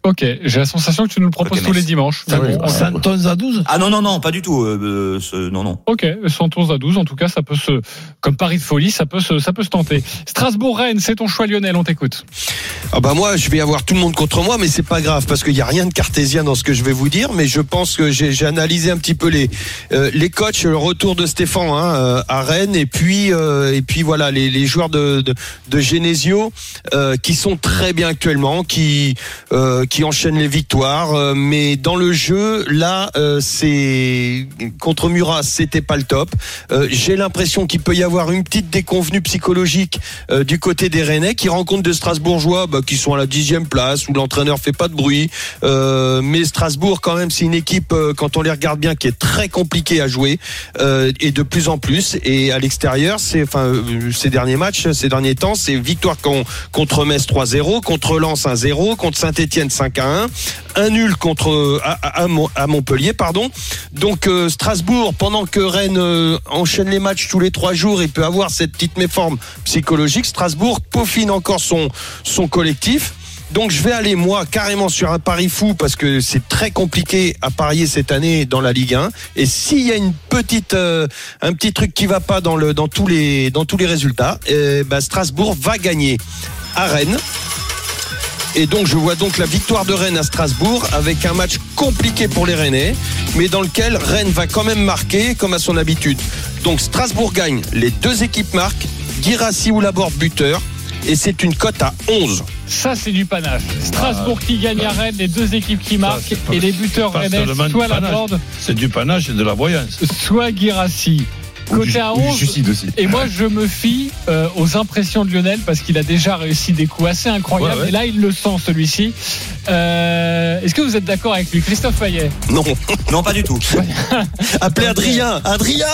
Ok, j'ai la sensation que tu nous le proposes tous les dimanches. Ah bon, bah, euh, Santos à 12 Ah non, non, non, pas du tout. euh, euh, ce- non, non. Ok, 111 à 12, en tout cas, ça peut se, comme pari de folie, ça peut se, ça peut se tenter. Strasbourg-Rennes, c'est ton choix, Lionel, on t'écoute. Ah bah moi, je vais avoir tout le monde contre moi, mais c'est pas grave parce qu'il y a rien de cartésien dans ce que je vais vous dire. Mais je pense que j'ai j'ai analysé un petit peu les euh, les coachs, le retour de Stéphane hein, euh, à Rennes, et puis euh, et puis voilà les, les joueurs de de, de Genesio euh, qui sont très bien actuellement, qui euh, qui enchaînent les victoires. euh, mais dans le jeu, là, euh, c'est contre Murat, c'était pas le top. Euh, j'ai l'impression qu'il peut y avoir une petite déconvenue psychologique du côté des Rennais qui rencontrent de Strasbourgeois bah, qui sont à la dixième place où l'entraîneur fait pas de bruit. Mais Strasbourg quand même c'est une équipe quand on les regarde bien qui est très compliquée à jouer et de plus en plus. Et à l'extérieur c'est enfin ces derniers matchs, ces derniers temps c'est victoire con- contre Metz 3-0, contre Lens 1-0, contre Saint-Étienne 5-1, un nul contre à, à- à Mon- à Montpellier pardon. Donc euh, Strasbourg pendant que Rennes euh, enchaîne les matchs tous les trois jours, il peut avoir cette petite méforme psychologique. Strasbourg peaufine encore son collectif. Donc je vais aller moi carrément sur un pari fou parce que c'est très compliqué à parier cette année dans la Ligue 1 et s'il y a une petite euh, un petit truc qui va pas dans tous les dans tous les résultats, eh ben, Strasbourg va gagner à Rennes. Et donc je vois donc la victoire de Rennes à Strasbourg avec un match compliqué pour les Rennais, mais dans lequel Rennes va quand même marquer comme à son habitude. Donc Strasbourg gagne, les deux équipes marquent, Girassi ou Laborde buteur, et c'est une cote à 11. Ça, c'est du panache. Strasbourg qui gagne à Rennes, les deux équipes qui marquent, pas- et les buteurs rennais, soit. Laborde, C'est du panache et de la voyance. soit Girassi. Côté à 11, Suicide aussi. Et moi, je me fie euh, aux impressions de Lionel parce qu'il a déjà réussi des coups assez incroyables. Ouais, ouais. Et là, il le sent, celui-ci. Euh, Est-ce que vous êtes d'accord avec lui Christophe Payet Non, Non, pas du tout. appelez Adrien, Adrien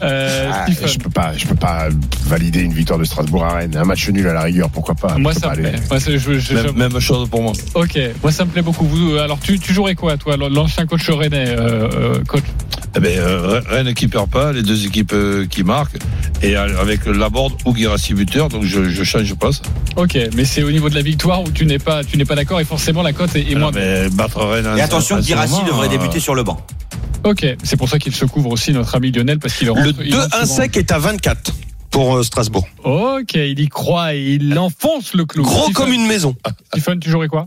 Euh, Ah, je peux pas, je peux pas valider une victoire de Strasbourg à Rennes. Un match nul à la rigueur, pourquoi pas Moi, ça pas me plaît. Moi, c'est- je- je- Même, je- même chose pour moi. Ok, moi ça me plaît beaucoup. Vous, alors tu, tu jouerais quoi, toi, l'ancien coach rennais, euh, coach? Eh ben, euh, Rennes qui perd pas, les deux équipes euh, qui marquent, et avec Laborde ou Guirassi buteur, donc je, je change pas ça. Ok, mais c'est au niveau de la victoire où tu n'es pas, tu n'es pas d'accord et forcément la cote est, est moins. Mais battre Rennes. Et attention, moment, devrait euh, débuter sur le banc. Ok, c'est pour ça qu'il se couvre aussi notre ami Lionel parce qu'il rentre. Le il rentre 2-1 souvent. sec est à 24 pour Strasbourg. Ok, il y croit et il enfonce le clou. Gros Stephen- comme une maison. Stephen, tu jouerais quoi?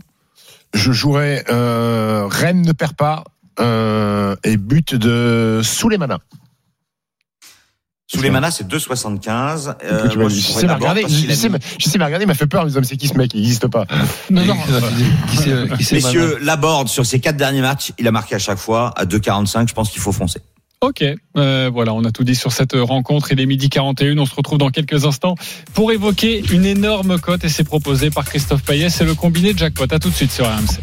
Je jouerais euh, Rennes ne perd pas euh, et but de Souleymana. Manas, c'est 2,75. Euh, moi, je sais pas regarder, je sais, je sais il m'a fait peur, les hommes, c'est qui ce mec, il n'existe pas. Non, non. Qui Messieurs, Laborde, sur ses quatre derniers matchs, il a marqué à chaque fois à 2,45. Je pense qu'il faut foncer. Ok, euh, voilà, on a tout dit sur cette rencontre. Il est midi 41. On se retrouve dans quelques instants pour évoquer une énorme cote et c'est proposé par Christophe Payet. C'est le combiné de jackpot. À tout de suite sur RMC.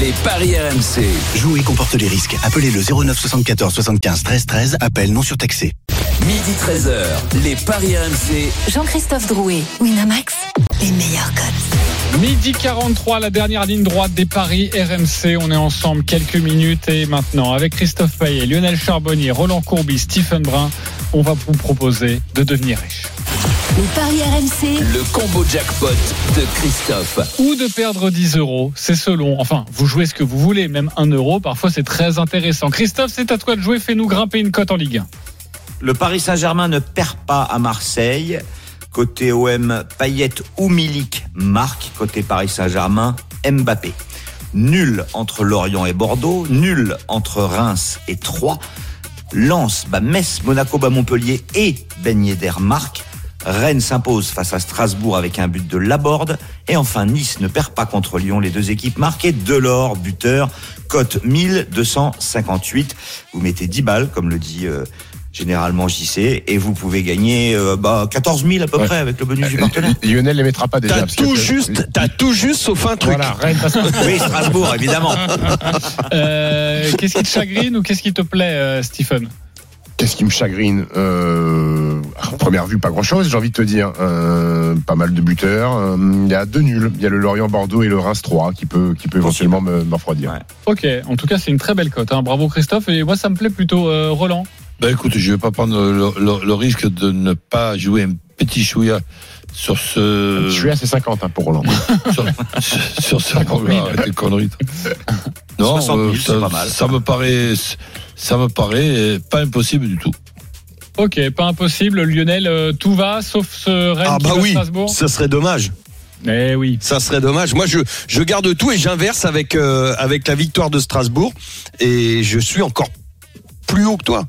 Les paris RMC. Jouer comporte les risques. Appelez le 09 74 75 13 13. Appel non surtaxé. Midi 13h. Les paris RMC. Jean-Christophe Drouet, Winamax, les meilleurs codes. Midi 43, la dernière ligne droite des paris RMC. On est ensemble quelques minutes et maintenant avec Christophe Payet, Lionel Charbonnier, Roland Courbis, Stephen Brun, on va vous proposer de devenir riche. Les paris RMC, Le combo jackpot de Christophe. Ou de perdre 10 euros, c'est selon. Enfin, vous jouez ce que vous voulez, même 1 euro, parfois c'est très intéressant. Christophe, c'est à toi de jouer, fais-nous grimper une cote en Ligue 1. Le Paris Saint-Germain ne perd pas à Marseille. Côté OM, Payet ou Milik marque. Côté Paris Saint-Germain, Mbappé. Nul entre Lorient et Bordeaux. Nul entre Reims et Troyes. Lens bat Metz, Monaco bat Montpellier et Ben Yedder marque. Rennes s'impose face à Strasbourg avec un but de Laborde. Et enfin, Nice ne perd pas contre Lyon. Les deux équipes marquées. Delors, buteur, cote 1258. Vous mettez 10 balles, comme le dit euh, généralement JC, et vous pouvez gagner euh, bah, 14 000 à peu Ouais. près avec le bonus du partenaire. Lionel les mettra pas déjà. T'as que- tout juste, t'as tout juste sauf un truc. Voilà, Oui, Strasbourg, évidemment. Euh, qu'est-ce qui te chagrine ou qu'est-ce qui te plaît, euh, Stephen? Qu'est-ce qui me chagrine euh, En première vue, pas grand-chose, j'ai envie de te dire. Euh, pas mal de buteurs. Euh, Il y a deux nuls. Il y a le Lorient-Bordeaux et le Reims-3 qui peut, qui peut éventuellement me, me refroidir. Ouais. Ok, en tout cas, c'est une très belle cote. hein. Bravo Christophe. Et moi, ça me plaît plutôt, euh, Roland. Ben écoute, je vais pas prendre le, le- le risque de ne pas jouer un petit chouïa sur ce. Je suis à 50 hein, pour Roland. sur, sur ce 50 000. arrête tes conneries. Non, 60 000, euh, c'est ça, pas mal. ça me paraît, ça me paraît pas impossible du tout. Ok, pas impossible. Lionel, euh, tout va, sauf ce Rennes Ah bah oui, Strasbourg. ça serait dommage. Eh oui. Ça serait dommage. Moi, je, je garde tout et j'inverse avec, euh, avec la victoire de Strasbourg. Et je suis encore plus haut que toi.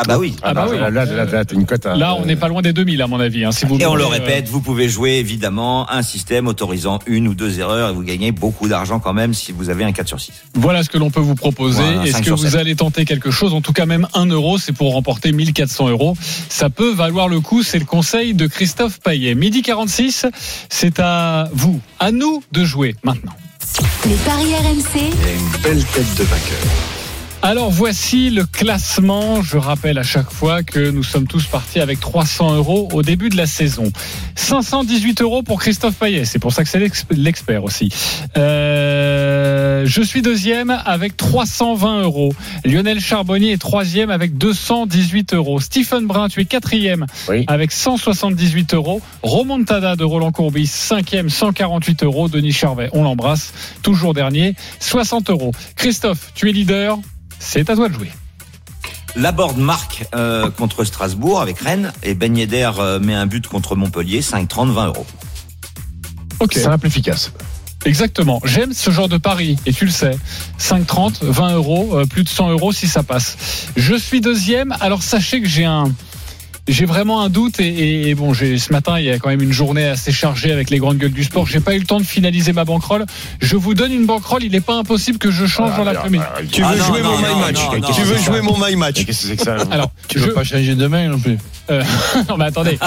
Ah bah oui. Ah bah oui. Là, là, là, là, t'as une cote à. Là, on n'est pas loin des 2000, à mon avis. hein, si vous Et on voulez, le euh, répète, vous pouvez jouer évidemment un système autorisant une ou deux erreurs et vous gagnez beaucoup d'argent quand même si vous avez un 4 sur 6. Voilà ce que l'on peut vous proposer. Voilà, Est-ce 5 que vous 7. allez tenter quelque chose? En tout cas, même 1 euro, c'est pour remporter 1400 euros. Ça peut valoir le coup. C'est le conseil de Christophe Payet. Midi 46, c'est à vous, à nous de jouer maintenant. les paris RMC, Il y a une belle tête de vainqueur. Alors voici le classement. Je rappelle à chaque fois que nous sommes tous partis avec 300 euros au début de la saison. 518 euros pour Christophe Payet. C'est pour ça que c'est l'ex- l'expert aussi. Euh, je suis deuxième avec 320 euros. Lionel Charbonnier est troisième avec 218 euros. Stephen Brun, tu es quatrième Oui. avec 178 euros. Romontada de Roland Courbis, cinquième, 148 euros. Denis Charvet, on l'embrasse. Toujours dernier, 60 euros. Christophe, tu es leader. C'est à toi de jouer. Laborde marque euh, contre Strasbourg avec Rennes et Ben Yedder euh, met un but contre Montpellier, 5-30, 20 euros. Ok. Simple, efficace. Exactement. J'aime ce genre de pari, et tu le sais. 5,30, 20 euros, euh, plus de 100 euros si ça passe. Je suis deuxième. Alors sachez que j'ai un, j'ai vraiment un doute. Et, et- et bon, j'ai ce matin, il y a quand même une journée assez chargée avec les grandes gueules du sport. J'ai pas eu le temps de finaliser ma banquerolle. Je vous donne une banquerolle. Il n'est pas impossible que je change dans l'après-midi. Tu Ah veux non, jouer non, mon non, my match non, non, Tu veux jouer mon my match Qu'est-ce que c'est que ça Alors, Tu je- veux pas changer de main non plus? Euh, non mais attendez.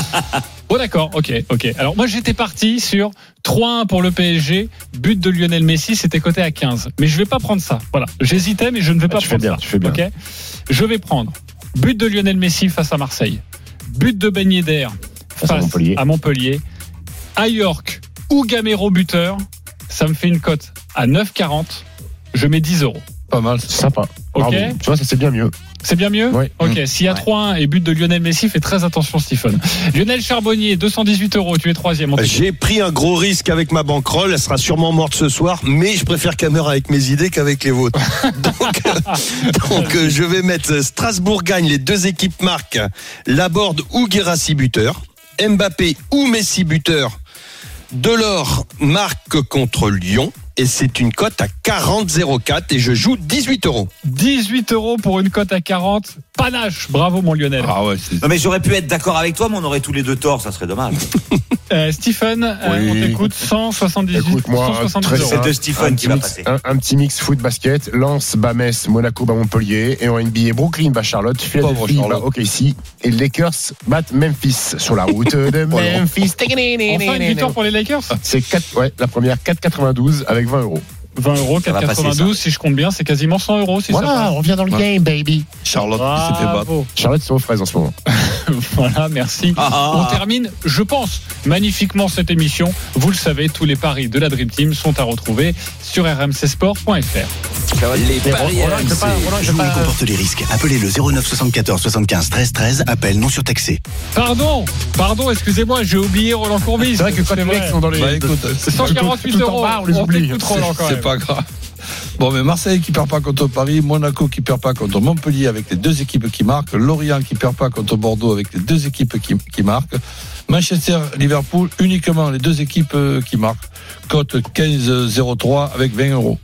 Bon d'accord, ok, ok. Alors moi j'étais parti sur 3-1 pour le PSG, but de Lionel Messi, c'était coté à 15. Mais je vais pas prendre ça. Voilà, j'hésitais mais je ne vais Ah, pas tu fais prendre bien, ça. tu fais bien. Ok? Je vais prendre But de Lionel Messi face à Marseille. But de Ben Yedder face, à Montpellier. à Montpellier. À York ou Gamero buteur, ça me fait une cote à 9,40. Je mets 10 euros. Pas mal. Sympa. Ok. Bravo. Tu vois, ça c'est bien mieux. C'est bien mieux Oui. Ok, Mmh. s'il y a 3-1 et but de Lionel Messi, fais très attention, Stephen. Lionel Charbonnier, 218 euros, tu es troisième. J'ai pris un gros risque avec ma bankroll, elle sera sûrement morte ce soir, mais je préfère qu'elle meure avec mes idées qu'avec les vôtres. donc, euh, donc, euh, je vais mettre Strasbourg gagne, les deux équipes marquent Laborde ou Guérassi buteur, Mbappé ou Messi buteur, Delors marque contre Lyon, et c'est une cote à 40,04 et je joue 18 euros. 18 euros pour une cote à 40. Panache. Bravo, mon Lionel. Ah ouais, c'est. Non mais j'aurais pu être d'accord avec toi, mais on aurait tous les deux tort, ça serait dommage. Euh, Stephen, euh, Oui. on t'écoute 178, Écoute, moi, 170 très euros. C'est de Stephen un qui petit va mix, passer. un, un petit mix foot basket. Lens, bat Metz, Monaco, bat Montpellier. Et en NBA, Brooklyn bat Charlotte, Philadelphie bat. OKC. Et les Lakers battent Memphis sur la route de Memphis. Enfin, une victoire pour les Lakers? C'est 4, ouais, la première 4,92 avec 20 euros. 20 euros, Ça va passer, 4,92. ça. Si je compte bien, c'est quasiment 100 euros. Si Voilà, on revient dans le Ouais. game, baby. Charlotte qui battre. Bravo. Charlotte, c'est aux fraises en ce moment. Voilà, merci. Ah, ah, On ah. termine, je pense, magnifiquement cette émission. Vous le savez, tous les paris de la Dream Team sont à retrouver sur rmcsport.fr. Les paris RMC. pas- pas- comporte les risques. Appelez le 09 74 75 13 13. Appel non surtaxé. Pardon, pardon, excusez-moi, j'ai oublié Roland Courbis. C'est vrai que quand les mecs sont dans les. Bah écoute, c'est 148 tout en euros. on les on oublie. t'écoute, Roland, quand c'est même. Pas grave. Bon, mais Marseille qui perd pas contre Paris, Monaco qui perd pas contre Montpellier avec les deux équipes qui marquent, Lorient qui perd pas contre Bordeaux avec les deux équipes qui, qui marquent, Manchester, Liverpool uniquement les deux équipes euh, qui marquent. Cote 15-03 avec 20 euros.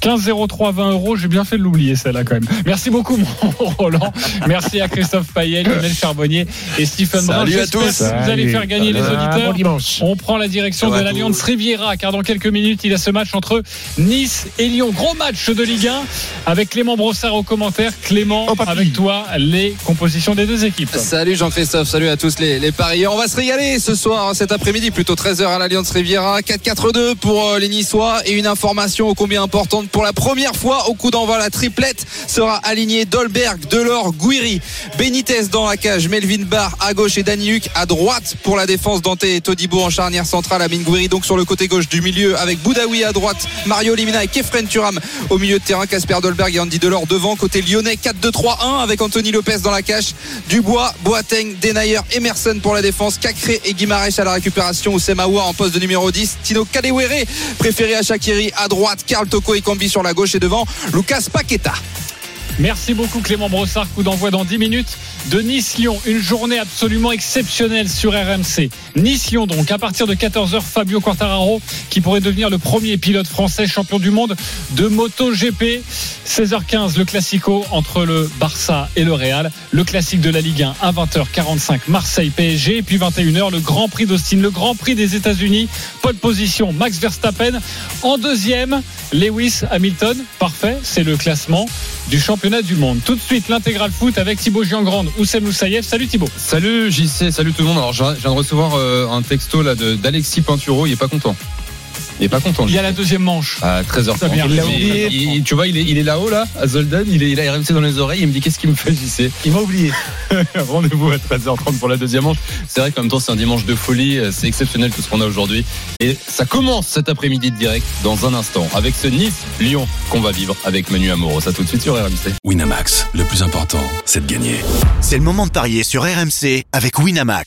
15,03, 20 euros, j'ai bien fait de l'oublier celle-là quand même. Merci beaucoup mon Roland. Merci à Christophe Payet, Lionel Charbonnier et Stephen Brun. Salut à tous. Vous allez faire gagner les auditeurs. bon dimanche. On prend la direction de l'Alliance Riviera car dans quelques minutes il y a ce match entre Nice et Lyon. Gros match de Ligue 1 avec Clément Brossard aux commentaires. Clément, Oh, avec toi les compositions des deux équipes. Salut Jean-Christophe, salut à tous les, les parieurs. On va se régaler ce soir, hein, cet après-midi, plutôt 13h à l'Alliance Riviera. 4-4-2 pour euh, les Niçois et une information ô combien importante. Pour la première fois au coup d'envoi, la triplette sera alignée. Dolberg, Delors, Guiri, Benitez dans la cage, Melvin Barr à gauche et Dani Huck à droite pour la défense. Dante et Todibo en charnière centrale, Amine Guiri donc sur le côté gauche du milieu avec Boudaoui à droite, Mario Limina et Kefren Turam au milieu de terrain, Casper Dolberg et Andy Delors devant. Côté lyonnais, 4-2-3-1 avec Anthony Lopez dans la cage, Dubois, Boateng, Denayer, Emerson pour la défense, Cacré et Guimarães à la récupération, Oussem Aouar en poste de numéro 10, Tino Kadewere préféré à Shakiri à droite, Karl Toko et Sur la gauche et devant Lucas Paqueta. Merci beaucoup Clément Brossard. Coup d'envoi dans 10 minutes de Nice-Lyon. Une journée absolument exceptionnelle sur RMC. Nice-Lyon donc à partir de 14h Fabio Quartararo qui pourrait devenir le premier pilote français champion du monde de MotoGP. 16h15 le classico entre le Barça et le Real. Le classique de la Ligue 1 à 20h45 Marseille PSG et puis 21h le Grand Prix d'Austin, le Grand Prix des États-Unis. Pole position Max Verstappen en deuxième Lewis Hamilton. Parfait, c'est le classement du championnat du monde. Tout de suite, l'intégral foot avec Thibaut Giangrande, Oussem Moussaïef. Salut Thibaut. Salut JC, salut tout le monde. Alors je viens de recevoir euh, un texto d'Alexis Pinturo, il est pas content. Il est pas content. Il y a la deuxième manche. À 13h30. Ça vient. Il oublié. il- il- tu vois, il est, il est là-haut là, à Zoldan, il est, il a RMC dans les oreilles, il me dit qu'est-ce qu'il me fait JC Il m'a oublié. Rendez-vous à 13h30 pour la deuxième manche. C'est vrai qu'en même temps c'est un dimanche de folie, euh, c'est exceptionnel tout ce qu'on a aujourd'hui. Et ça commence cet après-midi de direct dans un instant avec ce Nice-Lyon qu'on va vivre avec Manu Amoros. À tout de suite sur RMC. Winamax, le plus important, c'est de gagner. C'est le moment de parier sur RMC avec Winamax.